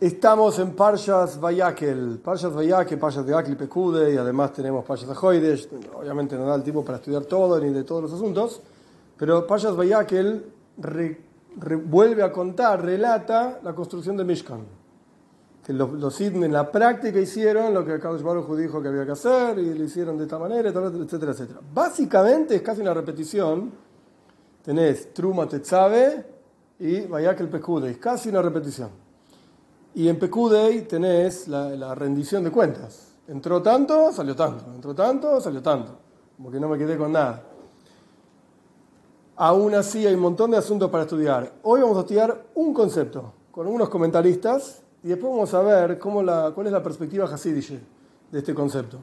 Estamos en Parshas Vayakel, Parshas Vayakel, Parshas Vayakel y Pekude, y además tenemos Parshas Ajoides. Obviamente no da el tiempo para estudiar todo ni de todos los asuntos, pero Parshas Vayakel vuelve a contar, relata la construcción de Mishkan. Que los, los en la práctica hicieron lo que Carlos Baruj dijo que había que hacer, y lo hicieron de esta manera, etcétera, etcétera. Básicamente es casi una repetición. Tenés Truma Tetzabe y Vayakel Pekude, es casi una repetición. Y en Pecudei tenés la, rendición de cuentas. Entró tanto, salió tanto. Entró tanto, salió tanto. Como que no me quedé con nada. Aún así hay un montón de asuntos para estudiar. Hoy vamos a estudiar un concepto con unos comentaristas y después vamos a ver cómo la, cuál es la perspectiva hasidische de este concepto.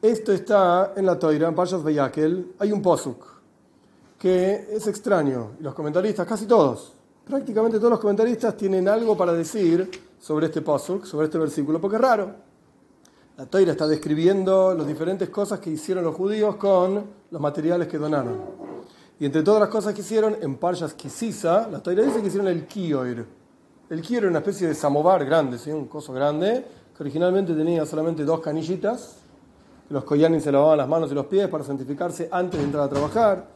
Esto está en la Toira, en Payas Beyakel. Hay un posuk que es extraño. Y los comentaristas, casi todos, prácticamente todos los comentaristas tienen algo para decir sobre este pasuk, sobre este versículo, porque es raro. La Toira está describiendo las diferentes cosas que hicieron los judíos con los materiales que donaron. Y entre todas las cosas que hicieron, en Parshas Kisisa, la Toira dice que hicieron el Kioir. El Kioir era una especie de samovar grande, ¿sí? un coso grande, que originalmente tenía solamente dos canillitas. Los koyanin se lavaban las manos y los pies para santificarse antes de entrar a trabajar.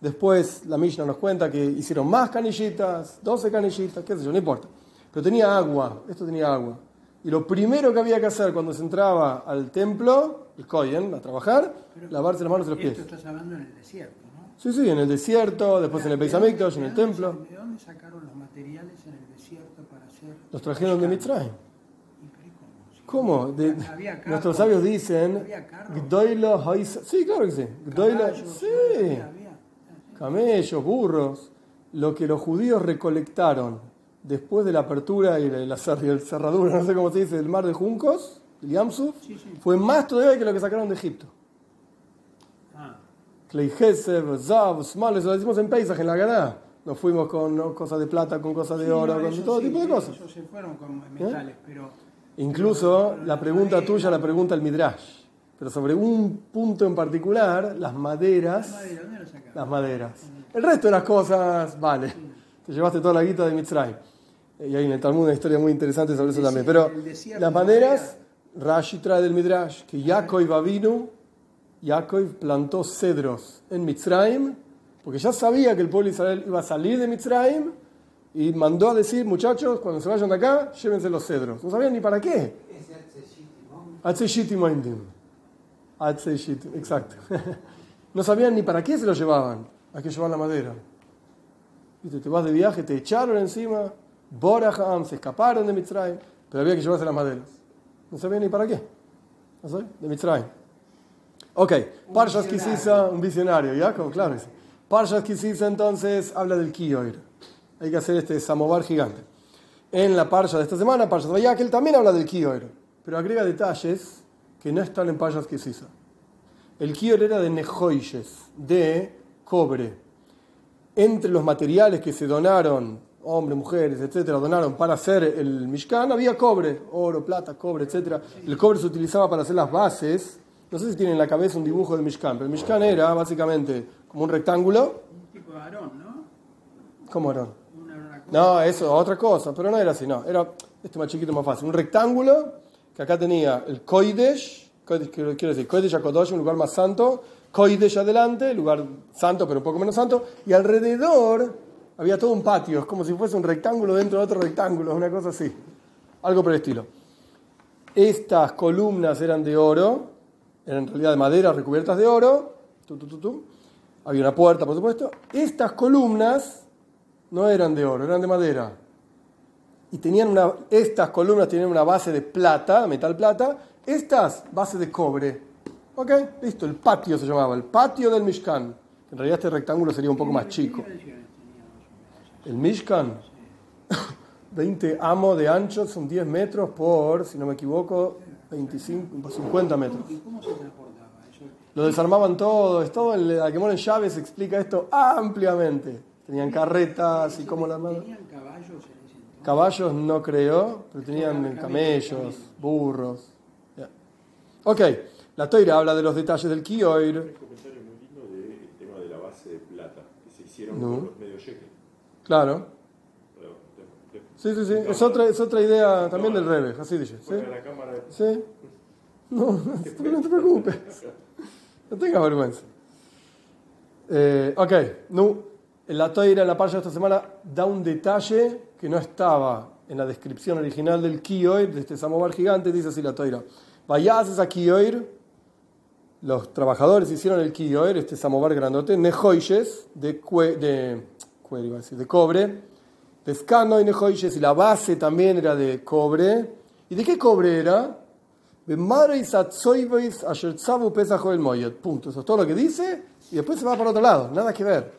Después la Mishnah nos cuenta que hicieron más canillitas, 12 canillitas, qué sé yo, no importa. Pero tenía agua, esto tenía agua. Y lo primero que había que hacer cuando se entraba al templo, el Koyen, a trabajar, lavarse las manos y los pies. Esto estás hablando en el desierto, ¿no? Sí, sí, en el desierto, después en el Beis en el templo. ¿De dónde sacaron los materiales en el desierto para hacer...? Los trajeron de Mitzrayim. ¿Cómo? De, nuestros sabios dicen, Sí, claro que sí. sí camellos, burros, lo que los judíos recolectaron después de la apertura y la cerradura, no sé cómo se dice, del mar de Juncos, el Yamsuf, fue más todavía que lo que sacaron de Egipto. Ah. Zav, Smal, eso lo decimos en paisaje, en la Ganá. Nos fuimos con cosas de plata, con cosas de oro, con todo tipo de cosas. se fueron con metales, ¿Eh? pero... Incluso la pregunta tuya la pregunta el Midrash. Pero sobre un punto en particular, las maderas. Las maderas. El resto de las cosas, vale. Te llevaste toda la guita de Mitzray. Y hay en el Talmud una historia muy interesante sobre eso también. Pero las maderas, Rashi trae del Midrash que Yaakov vino, Yaakov plantó cedros en Mitzrayim, porque ya sabía que el pueblo de Israel iba a salir de Mitzrayim y mandó a decir, muchachos, cuando se vayan de acá, llévense los cedros. No sabían ni para qué. Exacto. No sabían ni para qué se lo llevaban. Hay que llevar la madera. ¿Viste? Te vas de viaje, te echaron encima, Boraham, se escaparon de Mitzrayim, pero había que llevarse las maderas. No sabían ni para qué. ¿No sé? De Mitzrayim. Ok, Parshas Kisisa, un visionario, ¿ya? Claro. Parshas Kisisa entonces habla del Kiyoir. Hay que hacer este samovar gigante. En la Parsha de esta semana, Parshas Vayakel, también habla del Kiyoir, pero agrega detalles que no están en Payas Kisisa. El kior era de nejoyes, de cobre. Entre los materiales que se donaron, hombres, mujeres, etcétera, donaron para hacer el Mishkan, había cobre, oro, plata, cobre, etcétera. El cobre se utilizaba para hacer las bases. No sé si tienen en la cabeza un dibujo del Mishkan, pero el Mishkan era básicamente como un rectángulo. Un tipo de arón, ¿no? ¿Cómo arón? No, eso, otra cosa, pero no era así, no. Era este más chiquito, más fácil. Un rectángulo que acá tenía el Koidesh, quiero decir, Koidesh Akodosh, un lugar más santo, Koidesh adelante, lugar santo pero un poco menos santo, y alrededor había todo un patio, es como si fuese un rectángulo dentro de otro rectángulo, una cosa así, algo por el estilo. Estas columnas eran de oro, eran en realidad de madera recubiertas de oro, había una puerta por supuesto, estas columnas no eran de oro, eran de madera y tenían una, estas columnas tenían una base de plata, metal plata, estas base de cobre. ¿Ok? Listo, el patio se llamaba, el patio del Mishkan. En realidad este rectángulo sería un poco más chico. El Mishkan, 20 amos de ancho, son 10 metros por, si no me equivoco, 25, 50 metros. cómo se transportaba? Lo desarmaban todo, es todo el Alquemón en Llaves explica esto ampliamente. Tenían carretas y cómo la ¿Tenían caballos Caballos no creo, pero tenían camellos, burros. Ok, la toira habla de los detalles del Kioir. Un comentario muy lindo del tema de la base de plata, que se hicieron con los medios Claro. Sí, sí, sí. Es otra, es otra idea también del Rebe, así dice. ¿sí? De la cámara. ¿Sí? No, no, no te preocupes. No tengas vergüenza. Eh, ok, no, en la toira, en la parcha de esta semana, da un detalle que no estaba en la descripción original del Kioir, de este samovar gigante, dice así la toira. Vayas a Kioir, los trabajadores hicieron el Kioir, este samovar grandote, nejoyes, de, cue- de, iba de cobre, de escano y nejoyes, y la base también era de cobre. ¿Y de qué cobre era? Punto. Eso es todo lo que dice y después se va para otro lado. Nada que ver.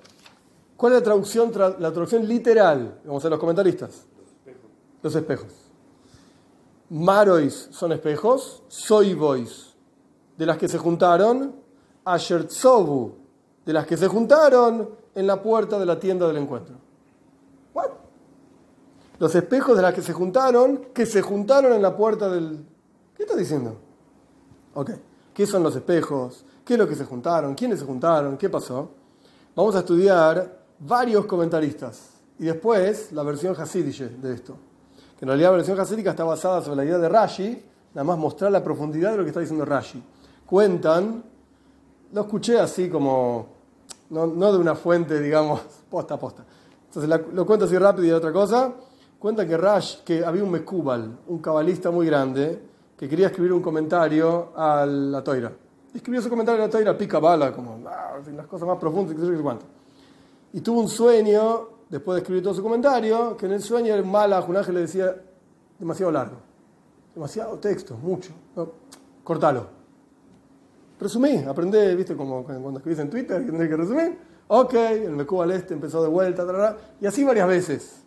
¿Cuál es la traducción, tra- la traducción literal? Vamos a ver los comentaristas. Los espejos. Marois son espejos. Soibois de las que se juntaron. Asher Tzovu de las que se juntaron en la puerta de la tienda del encuentro. What? Los espejos de las que se juntaron, que se juntaron en la puerta del... ¿Qué está diciendo? Ok. ¿Qué son los espejos? ¿Qué es lo que se juntaron? ¿Quiénes se juntaron? ¿Qué pasó? Vamos a estudiar varios comentaristas y después la versión hasídiche de esto. Que en realidad la versión hasídica está basada sobre la idea de Rashi, nada más mostrar la profundidad de lo que está diciendo Rashi. Cuentan, lo escuché así como, no, no de una fuente, digamos, posta a posta. Entonces lo cuento así rápido y otra cosa. Cuentan que Rash, que había un Mekubal, un cabalista muy grande, que quería escribir un comentario a la Toira. Escribió su comentario a la Toira, pica bala, como ah, las cosas más profundas, yo, qué sé cuánto. Y tuvo un sueño, después de escribir todo su comentario, que en el sueño el mala, un ángel le decía, demasiado largo, demasiado texto, mucho, no, cortalo. Resumí, aprendí, viste, como cuando escribís en Twitter, que tenés que resumir. Ok, el Mecuba al este empezó de vuelta, y así varias veces.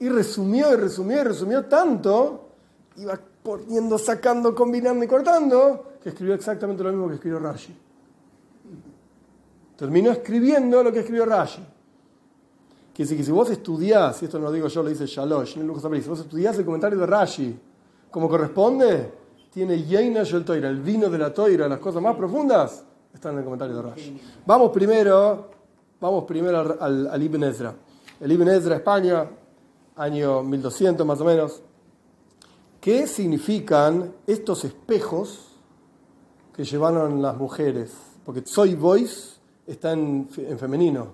Y resumió, y resumió, y resumió tanto, iba poniendo, sacando, combinando y cortando, que escribió exactamente lo mismo que escribió Rashi. Terminó escribiendo lo que escribió Rashi. Quiere decir que si vos estudiás, y esto no lo digo yo, lo dice Shalosh, en el Lujo Sabri, si vos estudiás el comentario de Rashi como corresponde, tiene Yeina Shel Toira, el vino de la Toira, las cosas más profundas, están en el comentario de Rashi. Vamos primero, vamos primero al Ibn Ezra. El Ibn Ezra, España, año 1200 más o menos. ¿Qué significan estos espejos que llevaron las mujeres? Porque soy voice está en, fe- en femenino.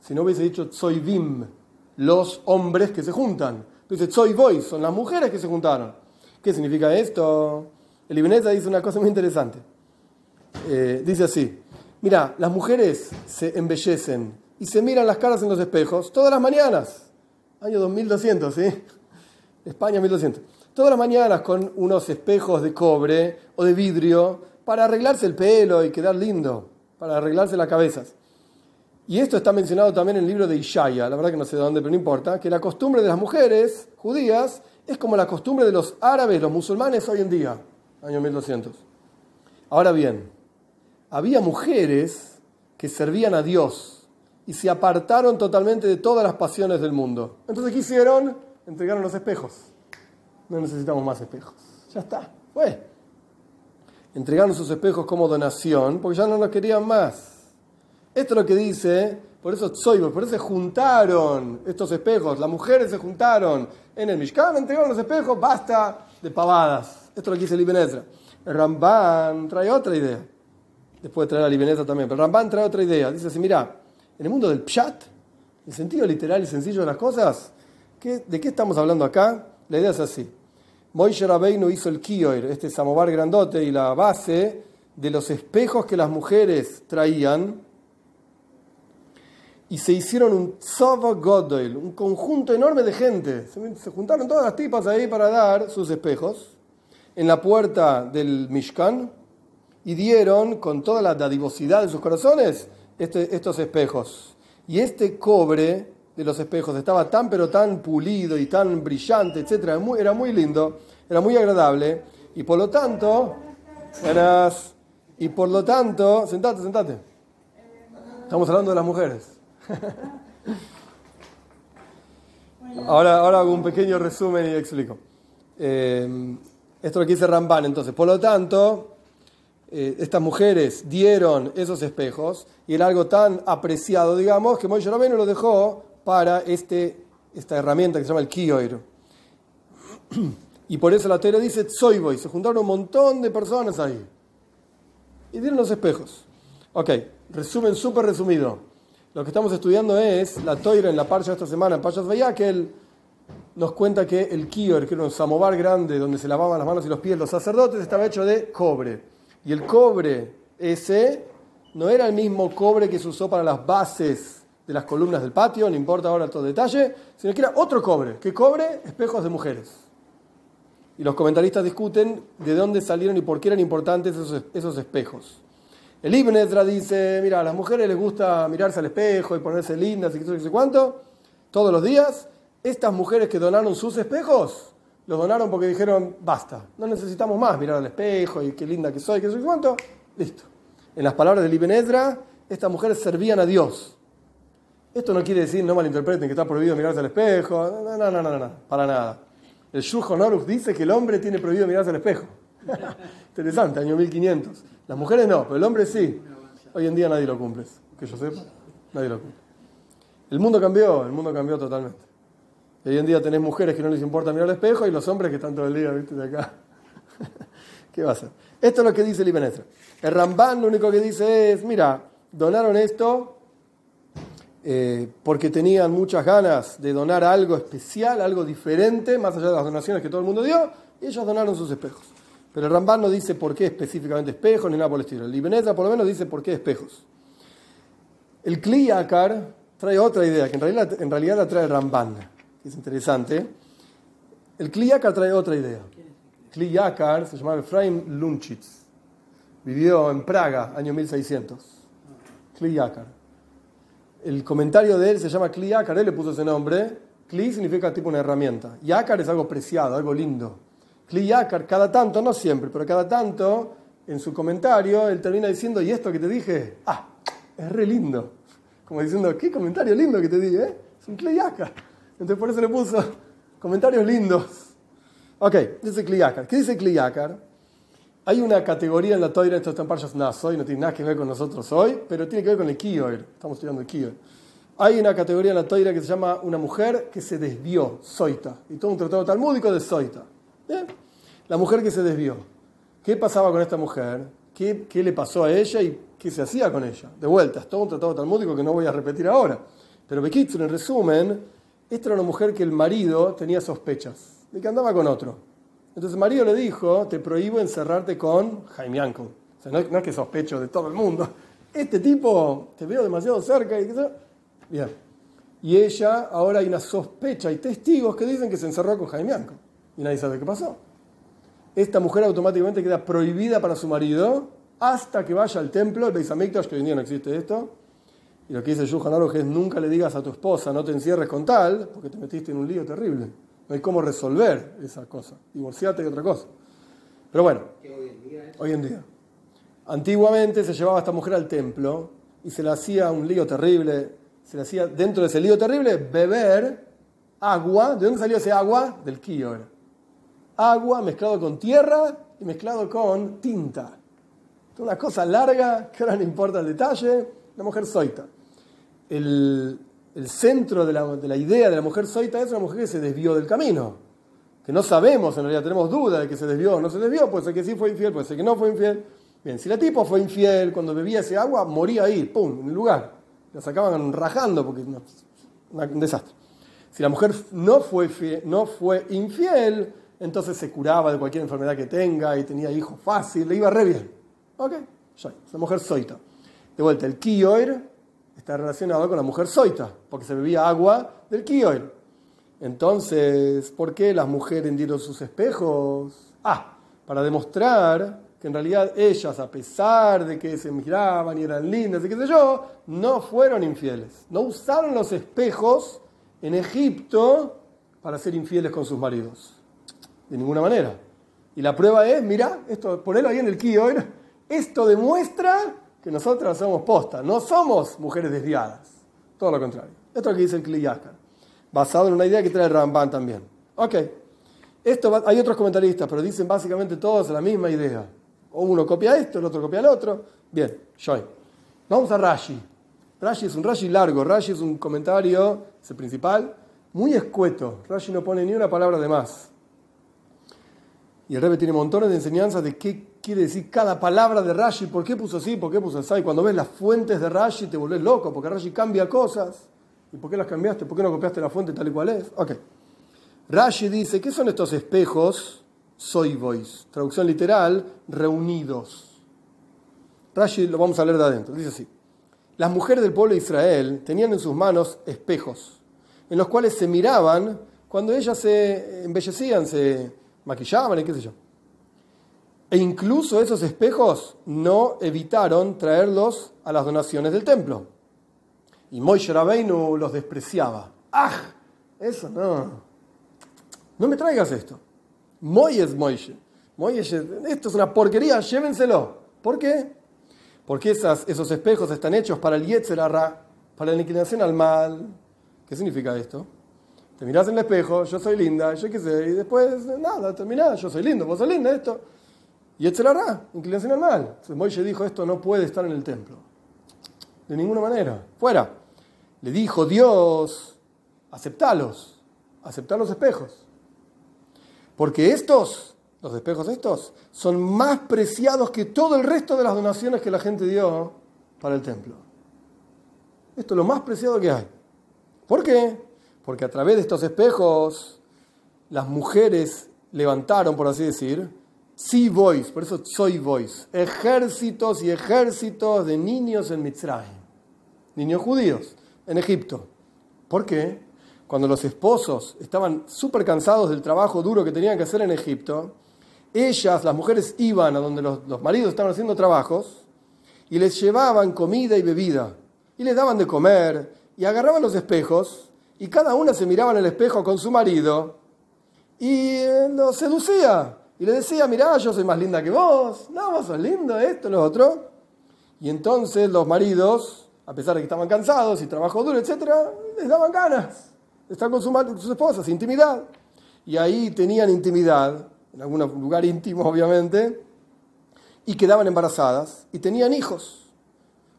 Si no hubiese dicho soy vim, los hombres que se juntan. Dice soy voice, son las mujeres que se juntaron. ¿Qué significa esto? El Ibn Ezra dice una cosa muy interesante. Eh, dice así: Mira, las mujeres se embellecen y se miran las caras en los espejos todas las mañanas. Año 2200, ¿sí? España 1200. Todas las mañanas con unos espejos de cobre o de vidrio para arreglarse el pelo y quedar lindo, para arreglarse las cabezas. Y esto está mencionado también en el libro de Ishaya, la verdad que no sé de dónde, pero no importa, que la costumbre de las mujeres judías es como la costumbre de los árabes, los musulmanes hoy en día, año 1200. Ahora bien, había mujeres que servían a Dios y se apartaron totalmente de todas las pasiones del mundo. Entonces, ¿qué hicieron? Entregaron los espejos. No necesitamos más espejos. Ya está, fue. Entregaron sus espejos como donación porque ya no los querían más. Esto es lo que dice, por eso Tzoibos, por eso se juntaron estos espejos, las mujeres se juntaron en el Mishkan, entregaron los espejos, basta de pavadas. Esto es lo que dice el. El Ramban trae otra idea. Después de traer al Ibn Ezra también, pero Ramban trae otra idea. Dice así, mira, en el mundo del Pshat, el sentido literal y sencillo de las cosas, ¿qué- ¿de qué estamos hablando acá? La idea es así. Moishe Rabbeinu hizo el kioir, este samovar grandote y la base de los espejos que las mujeres traían y se hicieron un tzava godoil, un conjunto enorme de gente. Se, juntaron todas las tipas ahí para dar sus espejos en la puerta del Mishkan y dieron con toda la dadivosidad de sus corazones este- estos espejos. Y este cobre de los espejos estaba tan pero tan pulido y tan brillante, etcétera, era muy, lindo, era muy agradable y por lo tanto, eras, y por lo tanto, sentate, sentate. Estamos hablando de las mujeres. Ahora, ahora hago un pequeño resumen y explico. Eh, esto es lo que dice Ramban, entonces. Por lo tanto, eh, estas mujeres dieron esos espejos y era algo tan apreciado, digamos, que Moisés Rabbeinu lo dejó para este, esta herramienta que se llama el Kioir. Y por eso la teoría dice Tzoiboy. Se juntaron un montón de personas ahí. Y dieron los espejos. Ok, resumen súper resumido. Lo que estamos estudiando es la toira en la parcha de esta semana, en Payas Vaya, que nos cuenta que el kior, que era un samovar grande donde se lavaban las manos y los pies los sacerdotes, estaba hecho de cobre. Y el cobre ese no era el mismo cobre que se usó para las bases de las columnas del patio, no importa ahora todo detalle, sino que era otro cobre. ¿Qué cobre? Espejos de mujeres. Y los comentaristas discuten de dónde salieron y por qué eran importantes esos, esos espejos. El Ibn Ezra dice, mira, a las mujeres les gusta mirarse al espejo y ponerse lindas y qué sé cuánto, todos los días. Estas mujeres que donaron sus espejos, los donaron porque dijeron, basta, no necesitamos más mirar al espejo y qué linda que soy, qué sé cuánto, listo. En las palabras del Ibn estas mujeres servían a Dios. Esto no quiere decir, no malinterpreten, que está prohibido mirarse al espejo, no, no, no, no, no para nada. El Shulchan Aruch dice que el hombre tiene prohibido mirarse al espejo. Interesante, año 1500. Las mujeres no, pero el hombre sí. Hoy en día nadie lo cumple, que yo sepa, nadie lo cumple. El mundo cambió, el mundo cambió totalmente. Hoy en día tenés mujeres que no les importa mirar al espejo y los hombres que están todo el día, viste, de acá. ¿Qué va a hacer? Esto es lo que dice el Ibn El Ramban lo único que dice es, mira, donaron esto eh, porque tenían muchas ganas de donar algo especial, algo diferente, más allá de las donaciones que todo el mundo dio, y ellos donaron sus espejos. Pero el Ramban no dice por qué específicamente espejos ni nada por el estilo. El Ibn por lo menos dice por qué espejos. El Kliyakar trae otra idea, que en realidad, la trae el Ramban, que es interesante. El Kliyakar trae otra idea. Kliyakar se llamaba Efraim Lunchitz. Vivió en Praga, año 1600. Kliyakar. El comentario de él se llama Kliyakar, él le puso ese nombre. Kli significa tipo una herramienta. Yakar es algo preciado, algo lindo. Kliyakar, cada tanto, no siempre, pero cada tanto, en su comentario, él termina diciendo, ¿y esto que te dije? Ah, es re lindo. Como diciendo, qué comentario lindo que te dije, ¿eh? Es un Kliyakar. Entonces por eso le puso comentarios lindos. Ok, dice Kliyakar. ¿Qué dice Kliyakar? Hay una categoría en la toira, esto está en Parshas Nasoy, no tiene nada que ver con nosotros hoy, pero tiene que ver con el Kiyoir. Estamos estudiando el Kiyoir. Hay una categoría en la toira que se llama una mujer que se desvió, Soita. Y todo un tratado talmúdico de Soita. La mujer que se desvió. ¿Qué pasaba con esta mujer? ¿Qué, ¿Qué, le pasó a ella y qué se hacía con ella? De vuelta, todo un tratado talmúdico que no voy a repetir ahora. Pero Bekitsun, en resumen, esta era una mujer que el marido tenía sospechas de que andaba con otro. Entonces el le dijo, te prohíbo encerrarte con Jaime Uncle. O sea, no, es que sospecho de todo el mundo. Este tipo, te veo demasiado cerca y Bien. Y ella, ahora hay una sospecha, hay testigos que dicen que se encerró con Jaime Uncle. Y nadie sabe qué pasó. Esta mujer automáticamente queda prohibida para su marido hasta que vaya al templo, el Beis que hoy en día no existe esto. Y lo que dice Yuhan Aruch es nunca le digas a tu esposa, no te encierres con tal, porque te metiste en un lío terrible. No hay cómo resolver esa cosa. Divorciarte y otra cosa. Pero bueno, hoy en día, Antiguamente se llevaba a esta mujer al templo y se le hacía un lío terrible. Se le hacía, dentro de ese lío terrible, beber agua. ¿De dónde salió ese agua? Del kior. Agua mezclado con tierra y mezclado con tinta. Una cosa larga, que ahora no importa el detalle, la mujer soita. El, el centro de la, de la, idea de la mujer soita es una mujer que se desvió del camino. Que no sabemos, en realidad tenemos duda de que se desvió o no se desvió, puede ser que sí fue infiel, puede ser que no fue infiel. Bien, si la tipo fue infiel, cuando bebía ese agua, moría ahí, pum, en el lugar. La sacaban rajando porque no, un desastre. Si la mujer no fue, no fue infiel, entonces se curaba de cualquier enfermedad que tenga y tenía hijos fácil, le iba re bien. Ok, ya, mujer soita. De vuelta, el kioir está relacionado con la mujer soita, porque se bebía agua del kiyoil. Entonces, ¿por qué las mujeres dieron sus espejos? Ah, para demostrar que en realidad ellas, a pesar de que se miraban y eran lindas y qué sé yo, no fueron infieles. No usaron los espejos en Egipto para ser infieles con sus maridos. De ninguna manera. Y la prueba es, mira, esto, ponelo ahí en el kiyoil, esto demuestra que nosotras somos postas, no somos mujeres desviadas. Todo lo contrario. Esto es lo que dice el Kliyaka, basado en una idea que trae el Ramban también. Ok, esto hay otros comentaristas, pero dicen básicamente todos la misma idea. O uno copia esto, el otro copia el otro. Bien, Joy. Vamos a Rashi. Rashi es un Rashi largo, Rashi es un comentario, es el principal, muy escueto. Rashi no pone ni una palabra de más. Y el Rebbe tiene montones de enseñanzas de qué quiere decir cada palabra de Rashi, por qué puso así, por qué puso así. Y cuando ves las fuentes de Rashi te volvés loco, porque Rashi cambia cosas. ¿Y por qué las cambiaste? ¿Por qué no copiaste la fuente tal y cual es? Ok. Rashi dice, ¿qué son estos espejos? Soy voice. Traducción literal, reunidos. Rashi lo vamos a leer de adentro. Dice así. Las mujeres del pueblo de Israel tenían en sus manos espejos, en los cuales se miraban cuando ellas se embellecían, se maquillaban y qué sé yo. E incluso esos espejos no evitaron traerlos a las donaciones del templo. Y Moishe Rabbeinu los despreciaba. ¡Ah! Eso no. No me traigas esto. Moy es Moishe. esto es una porquería, llévenselo. ¿Por qué? Porque esos espejos están hechos para el Yetzer para la inclinación al mal. ¿Qué significa esto? Te miras en el espejo, yo soy linda, yo qué sé, y después, nada, terminás, yo soy lindo, vos sos linda, esto. Y hará, inclinación al mal. Moisés dijo, esto no puede estar en el templo. De ninguna manera. Fuera. Le dijo Dios, aceptalos, aceptar los espejos. Porque estos, los espejos estos, son más preciados que todo el resto de las donaciones que la gente dio para el templo. Esto es lo más preciado que hay. ¿Por qué? Porque a través de estos espejos las mujeres levantaron, por así decir, sí voice, por eso soy voice, ejércitos y ejércitos de niños en Mitzrayim, niños judíos en Egipto. ¿Por qué? Cuando los esposos estaban súper cansados del trabajo duro que tenían que hacer en Egipto, ellas, las mujeres, iban a donde los, los maridos estaban haciendo trabajos y les llevaban comida y bebida y les daban de comer y agarraban los espejos y cada una se miraba en el espejo con su marido y eh, lo seducía. Y le decía, mirá, yo soy más linda que vos. No, vos sos lindo, esto, lo otro. Y entonces los maridos, a pesar de que estaban cansados y trabajo duro, etc., les daban ganas de estar con, sus esposas, intimidad. Y ahí tenían intimidad, en algún lugar íntimo, obviamente, y quedaban embarazadas y tenían hijos.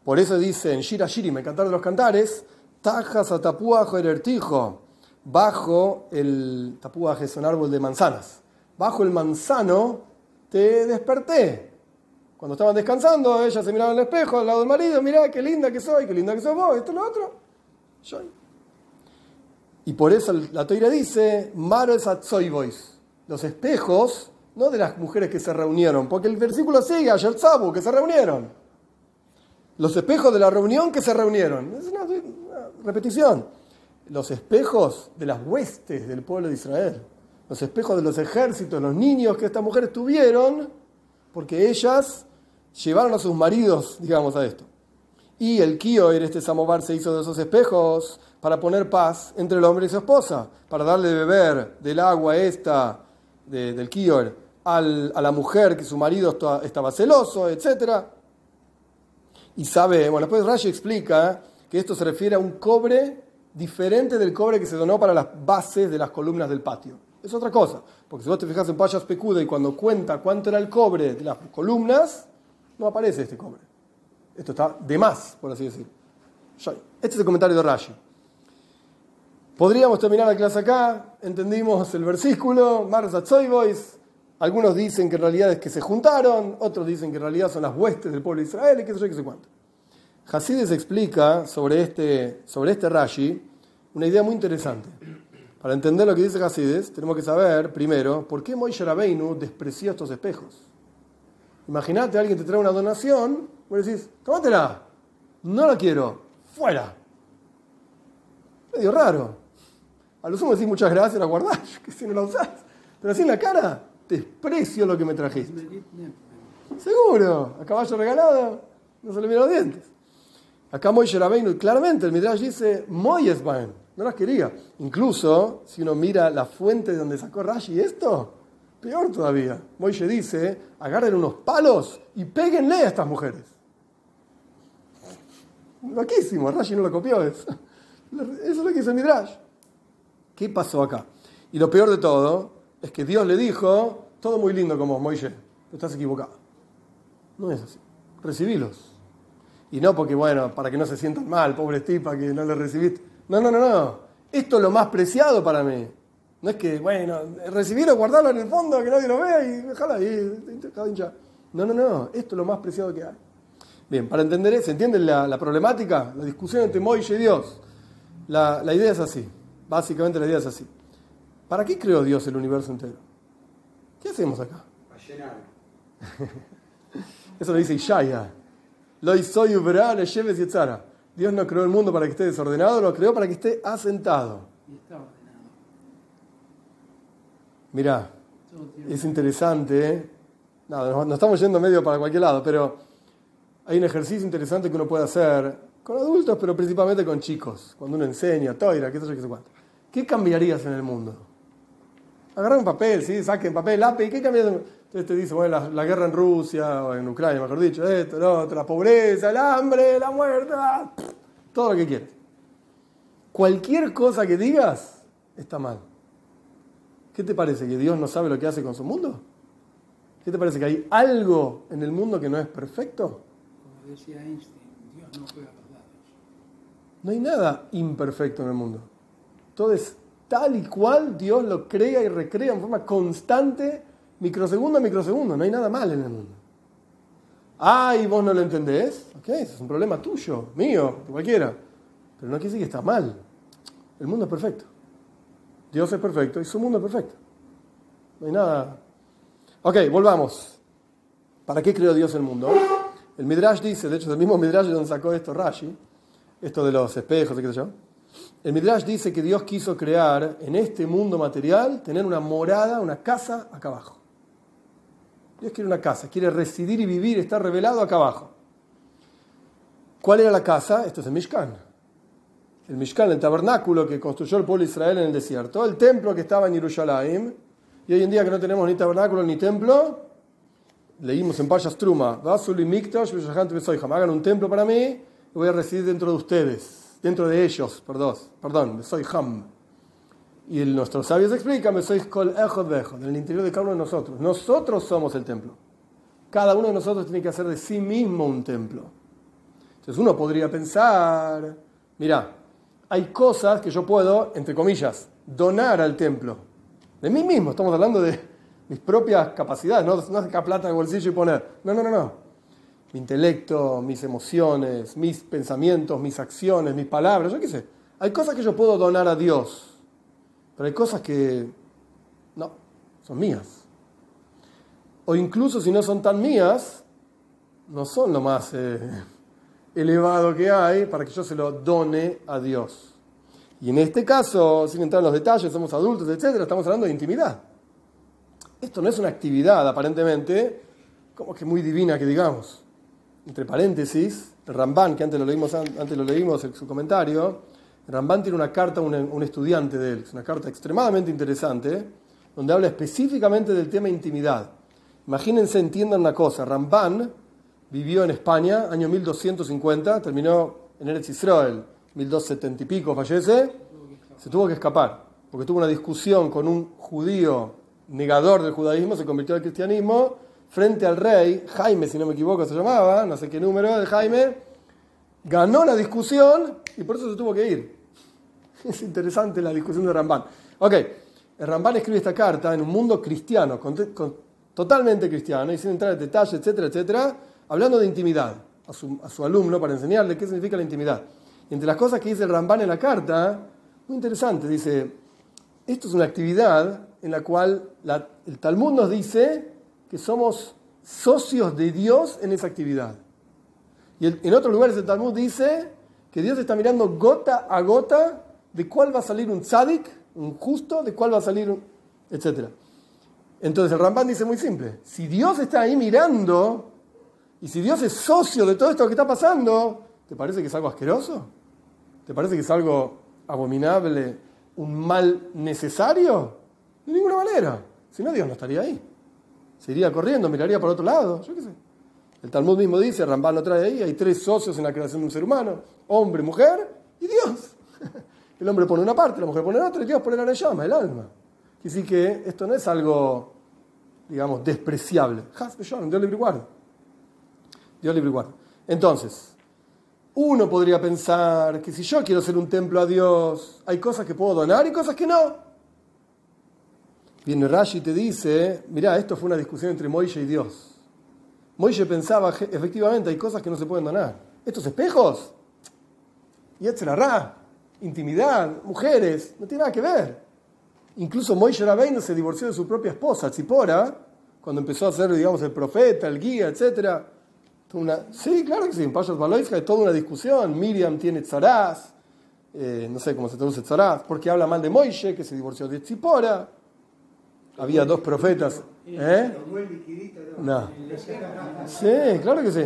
Por eso dice en Shira Shiri, me cantar de los cantares, tajas a tapuajo ertijo, bajo el tapuaje es un árbol de manzanas, bajo el manzano te desperté. Cuando estaban descansando, ella se miraba en el espejo al lado del marido, mirá qué linda que soy, qué linda que sos vos, esto lo otro. Y por eso la toira dice, Maros boys los espejos, no de las mujeres que se reunieron, porque el versículo sigue, ayer Sabu, que se reunieron. Los espejos de la reunión que se reunieron. Es una repetición. Los espejos de las huestes del pueblo de Israel. Los espejos de los ejércitos, los niños que estas mujeres tuvieron, porque ellas llevaron a sus maridos, digamos, a esto. Y el Kioir, este samovar, se hizo de esos espejos para poner paz entre el hombre y su esposa, para darle de beber del agua esta del Kioir a la mujer que su marido estaba celoso, etcétera y sabe, bueno, después Rashi explica que esto se refiere a un cobre diferente del cobre que se donó para las bases de las columnas del patio. Es otra cosa, porque si vos te fijas en Payas Pecuda y cuando cuenta cuánto era el cobre de las columnas, no aparece este cobre. Esto está de más, por así decir. Este es el comentario de Rashi. Podríamos terminar la clase acá, entendimos el versículo, Mars Boys. Algunos dicen que en realidad es que se juntaron, otros dicen que en realidad son las huestes del pueblo de Israel y qué sé yo, qué sé cuánto. Hasides explica sobre este, sobre este Rashi una idea muy interesante. Para entender lo que dice Hasides, tenemos que saber, primero, por qué Moishe Rabbeinu despreció estos espejos. Imagínate, alguien te trae una donación, vos decís, tómatela, no la quiero, fuera. Medio raro. A lo sumo decís muchas gracias, la guardás, que si no la usás. Pero así en la cara, desprecio lo que me trajiste. Seguro, a caballo regalado, no se le miran los dientes. Acá Moishe Rabbeinu, claramente el Midrash dice, Moyesbaen, no las quería. Incluso, si uno mira la fuente de donde sacó Rashi esto, peor todavía. Moishe dice, agarren unos palos y péguenle a estas mujeres. Loquísimo, Rashi no lo copió eso. Eso es lo que el Midrash. ¿Qué pasó acá? Y lo peor de todo es que Dios le dijo, todo muy lindo como Moisés, estás equivocado. No es así. Recibilos. Y no porque, bueno, para que no se sientan mal, pobre tipa que no le recibiste. No, no, no, no. Esto es lo más preciado para mí. No es que, bueno, recibirlo, guardarlo en el fondo, que nadie lo vea y dejarlo ahí. No, no, no, esto es lo más preciado que hay. Bien, para entender, ¿se entiende la, la problemática? La discusión entre Moisés y Dios. La, la idea es así. Básicamente la idea es así. ¿Para qué creó Dios el universo entero? ¿Qué hacemos acá? Para llenar. Eso lo dice Ishaya. Lo soy Lleves y Dios no creó el mundo para que esté desordenado, lo creó para que esté asentado. Y está ordenado. Mirá, es interesante, ¿eh? Nada, nos, nos estamos yendo medio para cualquier lado, pero hay un ejercicio interesante que uno puede hacer con adultos, pero principalmente con chicos, cuando uno enseña, toira, qué sé yo, qué sé cuánto. ¿Qué cambiarías en el mundo? Agarrar un papel, ¿sí? Saquen papel, lápiz, ¿qué cambiarías? Entonces te dice, bueno, la, la guerra en Rusia, o en Ucrania, mejor dicho, esto, lo otro, la pobreza, el hambre, la muerte, ah, todo lo que quieras. Cualquier cosa que digas está mal. ¿Qué te parece? ¿Que Dios no sabe lo que hace con su mundo? ¿Qué te parece? ¿Que hay algo en el mundo que no es perfecto? Como decía Einstein, Dios no juega los dados. No hay nada imperfecto en el mundo. Todo es tal y cual Dios lo crea y recrea en forma constante, microsegundo a microsegundo. No hay nada mal en el mundo. Ah, y vos no lo entendés. Ok, ese es un problema tuyo, mío, de cualquiera. Pero no quiere decir que está mal. El mundo es perfecto. Dios es perfecto y su mundo es perfecto. No hay nada. Ok, volvamos. ¿Para qué creó Dios el mundo? El Midrash dice, de hecho, es el mismo Midrash de donde sacó esto Rashi, esto de los espejos qué sé yo. El Midrash dice que Dios quiso crear en este mundo material, tener una morada, una casa acá abajo. Dios quiere una casa, quiere residir y vivir, está revelado acá abajo. ¿Cuál era la casa? Esto es el Mishkan. El Mishkan, el tabernáculo que construyó el pueblo de Israel en el desierto, el templo que estaba en Jerusalén, y hoy en día que no tenemos ni tabernáculo ni templo, leímos en Payas Truma, Beshachant Besoiham, hagan un templo para mí y voy a residir dentro de ustedes, dentro de ellos, perdón, perdón, Besoiham. Y el- nuestros sabios explican, Besoich Kol Echod Vechod, en el interior de cada uno de nosotros. Nosotros somos el templo. Cada uno de nosotros tiene que hacer de sí mismo un templo. Entonces uno podría pensar, mira, hay cosas que yo puedo, entre comillas, donar al templo. De mí mismo, estamos hablando de mis propias capacidades, no, no sacar plata del bolsillo y poner. No, no, no, no. Mi intelecto, mis emociones, mis pensamientos, mis acciones, mis palabras, yo qué sé. Hay cosas que yo puedo donar a Dios, pero hay cosas que no, son mías. O incluso si no son tan mías, no son lo más eh, elevado que hay para que yo se lo done a Dios. Y en este caso, sin entrar en los detalles, somos adultos, etcétera, estamos hablando de intimidad. Esto no es una actividad aparentemente como que muy divina que digamos. Entre paréntesis, el Ramban, que antes lo leímos, antes lo leímos en su comentario, el Ramban tiene una carta a un, estudiante de él, una carta extremadamente interesante, donde habla específicamente del tema intimidad. Imagínense, entiendan una cosa, Ramban vivió en España, año 1250, terminó en Eretz Israel, 1270 y pico fallece, se tuvo que escapar, porque tuvo una discusión con un judío negador del judaísmo, se convirtió al cristianismo, frente al rey, Jaime, si no me equivoco se llamaba, no sé qué número de Jaime, ganó la discusión y por eso se tuvo que ir. Es interesante la discusión de Ramban. Ok, el Ramban escribe esta carta en un mundo cristiano, totalmente cristiano, y sin entrar en detalles, etcétera, etcétera, hablando de intimidad a su, alumno para enseñarle qué significa la intimidad. Y entre las cosas que dice el Ramban en la carta, muy interesante, dice, esto es una actividad en la cual el Talmud nos dice que somos socios de Dios en esa actividad. Y en otros lugares el Talmud dice que Dios está mirando gota a gota de cuál va a salir un tzadik, un justo, de cuál va a salir un... etc. Entonces el Ramban dice muy simple, si Dios está ahí mirando, y si Dios es socio de todo esto que está pasando, ¿te parece que es algo asqueroso? ¿Te parece que es algo abominable, un mal necesario? De ninguna manera. Si no, Dios no estaría ahí. Se iría corriendo, miraría por otro lado, yo qué sé. El Talmud mismo dice, Rambán lo trae ahí, hay tres socios en la creación de un ser humano, hombre, mujer y Dios. El hombre pone una parte, la mujer pone otra y Dios pone la llama, el alma. Quiere decir que esto no es algo, digamos, despreciable. Dios libre y guarde. Dios libre y guarde. Entonces, uno podría pensar que si yo quiero hacer un templo a Dios, hay cosas que puedo donar y cosas que no. Viene Rashi y te dice, mirá, esto fue una discusión entre Moishe y Dios. Moishe pensaba, "Je- efectivamente, hay cosas que no se pueden donar. Estos espejos, y Ra, intimidad, mujeres, no tiene nada que ver. Incluso Moishe Rabbeinu se divorció de su propia esposa, Tzipora, cuando empezó a ser, digamos, el profeta, el guía, etc. Una, sí, claro que sí, en Payas Baloisca hay toda una discusión. Miriam tiene tzaraz, eh, no sé cómo se traduce tzaraz, porque habla mal de Moishe, que se divorció de Tzipora. Había dos profetas. ¿Eh? No. Sí, claro que sí.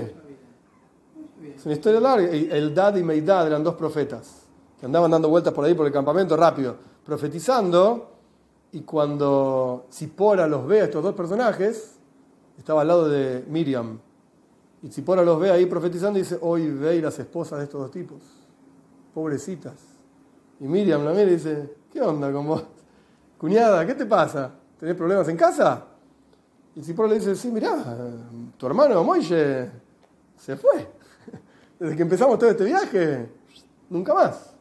Es una historia larga. El Dad y Meidad eran dos profetas que andaban dando vueltas por ahí por el campamento rápido, profetizando. Y cuando Zipora los ve a estos dos personajes, estaba al lado de Miriam. Y Zipora los ve ahí profetizando y dice: Hoy ve las esposas de estos dos tipos. Pobrecitas. Y Miriam la mira y dice: ¿Qué onda con vos? Cuñada, ¿qué te pasa? ¿Tenés problemas en casa? Y Zipora le dice, sí, mirá, tu hermano Moishe se fue. Desde que empezamos todo este viaje, nunca más.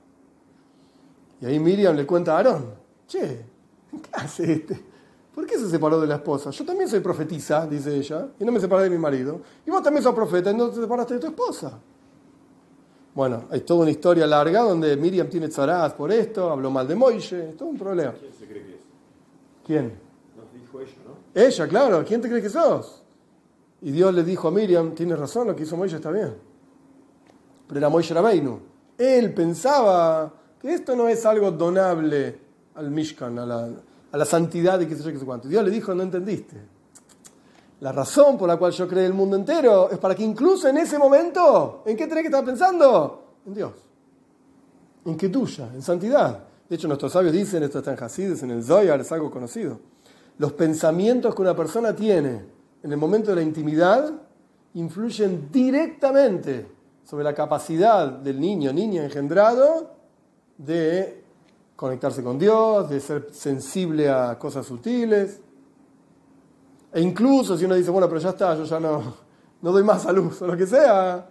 Y ahí Miriam le cuenta a Aarón, che, ¿qué hace este? ¿Por qué se separó de la esposa? Yo también soy profetisa, dice ella, y no me separé de mi marido. Y vos también sos profeta y no te separaste de tu esposa. Bueno, hay toda una historia larga donde Miriam tiene tzaraz por esto, habló mal de Moishe, es todo un problema. ¿Quién se cree que es? ¿Quién? Nos dijo ella, ¿no? Ella, claro, ¿quién te crees que sos? Y Dios le dijo a Miriam, tienes razón, lo que hizo Moisés está bien. Pero era Moisés Rabbeinu. Él pensaba que esto no es algo donable al Mishkan, a la, a la santidad y qué sé yo, qué sé cuánto. Dios le dijo, no entendiste. La razón por la cual yo creé el mundo entero es para que incluso en ese momento, ¿en qué tenés que estar pensando? En Dios. En que tuya, en santidad. De hecho, nuestros sabios dicen, esto está en Hasides, en el Zoyar, es algo conocido. Los pensamientos que una persona tiene en el momento de la intimidad influyen directamente sobre la capacidad del niño, niña engendrado, de conectarse con Dios, de ser sensible a cosas sutiles. E incluso si uno dice, bueno, pero ya está, yo ya no, no doy más a luz o lo que sea,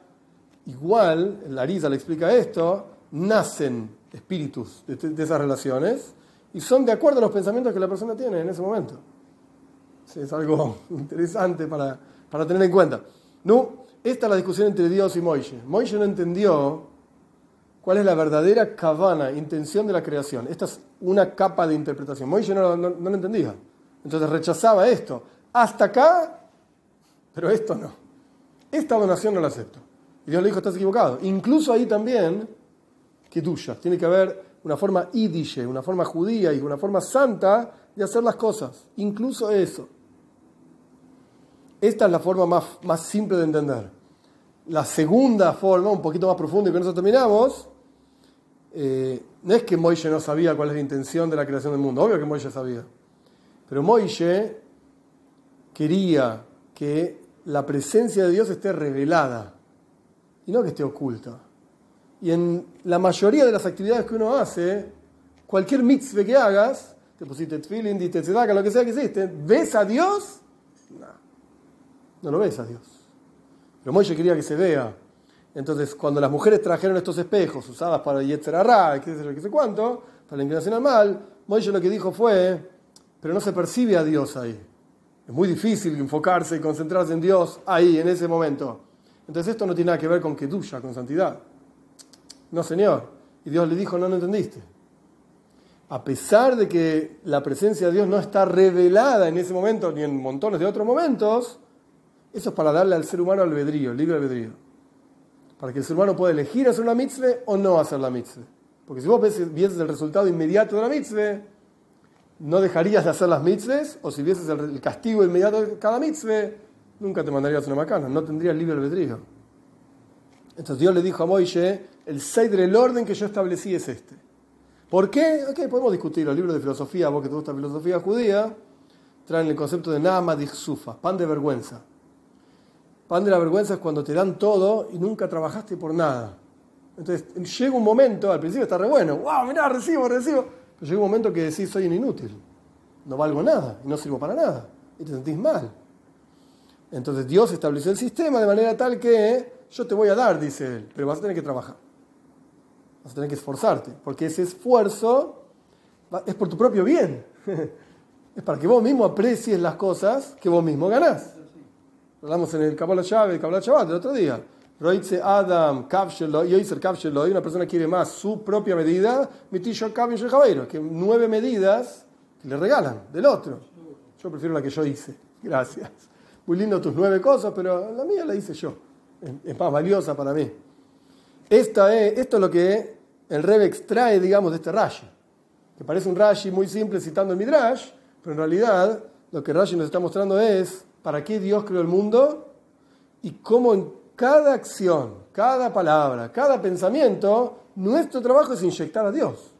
igual, la Arisa le explica esto, nacen espíritus de, esas relaciones y son de acuerdo a los pensamientos que la persona tiene en ese momento. Es algo interesante para, para tener en cuenta. No, esta es la discusión entre Dios y Moisés. Moisés no entendió cuál es la verdadera kavana, intención de la creación. Esta es una capa de interpretación. Moisés no, no, no lo entendía. Entonces rechazaba esto. Hasta acá, pero esto no. Esta donación no la acepto. Y Dios le dijo, estás equivocado. Incluso ahí también, que tuya. Tiene que haber una forma idishe, una forma judía y una forma santa de hacer las cosas. Incluso eso. Esta es la forma más, más simple de entender. La segunda forma, un poquito más profunda y con eso terminamos, eh, no es que Moisés no sabía cuál es la intención de la creación del mundo, obvio que Moisés sabía. Pero Moisés quería que la presencia de Dios esté revelada y no que esté oculta. Y en la mayoría de las actividades que uno hace, cualquier mitzvah que hagas, te pusiste tefilin, diste tzedaka, lo que sea que hiciste, ¿ves a Dios? No, no lo ves a Dios. Pero Moisés quería que se vea. Entonces, cuando las mujeres trajeron estos espejos usadas para Yetzerará, qué sé yo, qué sé cuánto, para la inclinación al mal, Moisés lo que dijo fue, pero no se percibe a Dios ahí. Es muy difícil enfocarse y concentrarse en Dios ahí, en ese momento. Entonces esto no tiene nada que ver con Kedusha, con santidad. No, Señor. Y Dios le dijo, no, no entendiste. A pesar de que la presencia de Dios no está revelada en ese momento ni en montones de otros momentos, eso es para darle al ser humano albedrío, libre albedrío. Para que el ser humano pueda elegir hacer una mitzvah o no hacer la mitzvah. Porque si vos vieses el resultado inmediato de la mitzvah, no dejarías de hacer las mitzvahs, o si vieses el, castigo inmediato de cada mitzvah, nunca te mandarías una macana, no tendrías libre albedrío. Entonces Dios le dijo a Moisés, el Seider, el orden que yo establecí es este. ¿Por qué? Ok, podemos discutir. Los libros de filosofía, vos que te gusta filosofía judía, traen el concepto de Nama Sufa, pan de vergüenza. Pan de la vergüenza es cuando te dan todo y nunca trabajaste por nada. Entonces llega un momento, al principio está re bueno, wow, mirá, recibo, recibo. Pero llega un momento que decís, soy un inútil, no valgo nada y no sirvo para nada. Y te sentís mal. Entonces Dios estableció el sistema de manera tal que yo te voy a dar, dice él, pero vas a tener que trabajar. Vas a tener que esforzarte, porque ese esfuerzo es por tu propio bien. Es para que vos mismo aprecies las cosas que vos mismo ganás. Hablamos en el Kabbalah Shabbat, el Kabbalah Shabbat, el otro día. Roitze Adam, Yoiser y una persona quiere más su propia medida, Mitisho Kavshelo Javeiro, que nueve medidas que le regalan del otro. Yo prefiero la que yo hice. Gracias. Muy lindo tus nueve cosas, pero la mía la hice yo. Es- más valiosa para mí. Esta es, esto es lo que el Rebbe extrae, digamos, de este Rashi. Que parece un Rashi muy simple citando el Midrash, pero en realidad lo que Rashi nos está mostrando es para qué Dios creó el mundo y cómo en cada acción, cada palabra, cada pensamiento, nuestro trabajo es inyectar a Dios.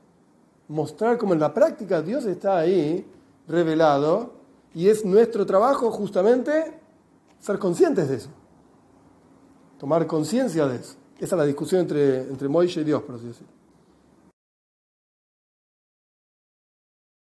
Mostrar cómo en la práctica Dios está ahí revelado y es nuestro trabajo justamente ser conscientes de eso. Tomar conciencia de eso. Esa es la discusión entre, entre Moisés y Dios, por así decirlo.